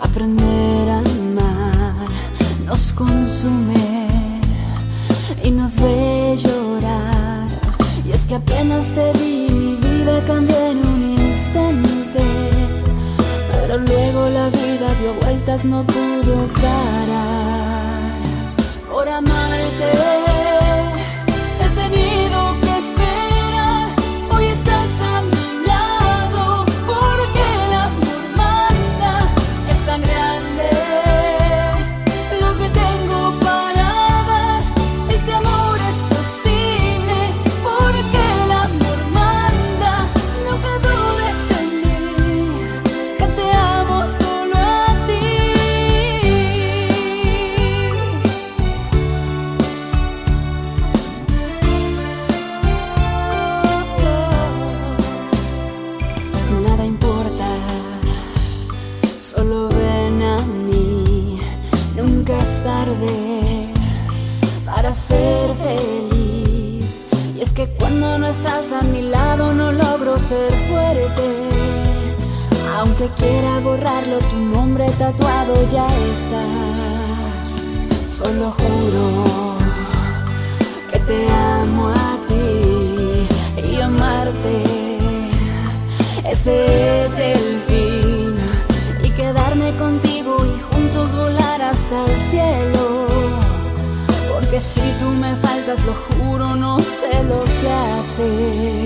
aprender a amar, nos consume y nos ve llorar. Y es que apenas te vi, mi vida cambié en un instante, pero luego la vida dio vueltas, no pudo parar. Ser feliz. Y es que cuando no estás a mi lado no logro ser fuerte. Aunque quiera borrarlo, tu nombre tatuado ya está. Solo juro que te amo a ti y amarte. Ese es el fin y quedarme contigo y juntos volar hasta el que si tú me faltas, lo juro, no sé lo que hacer.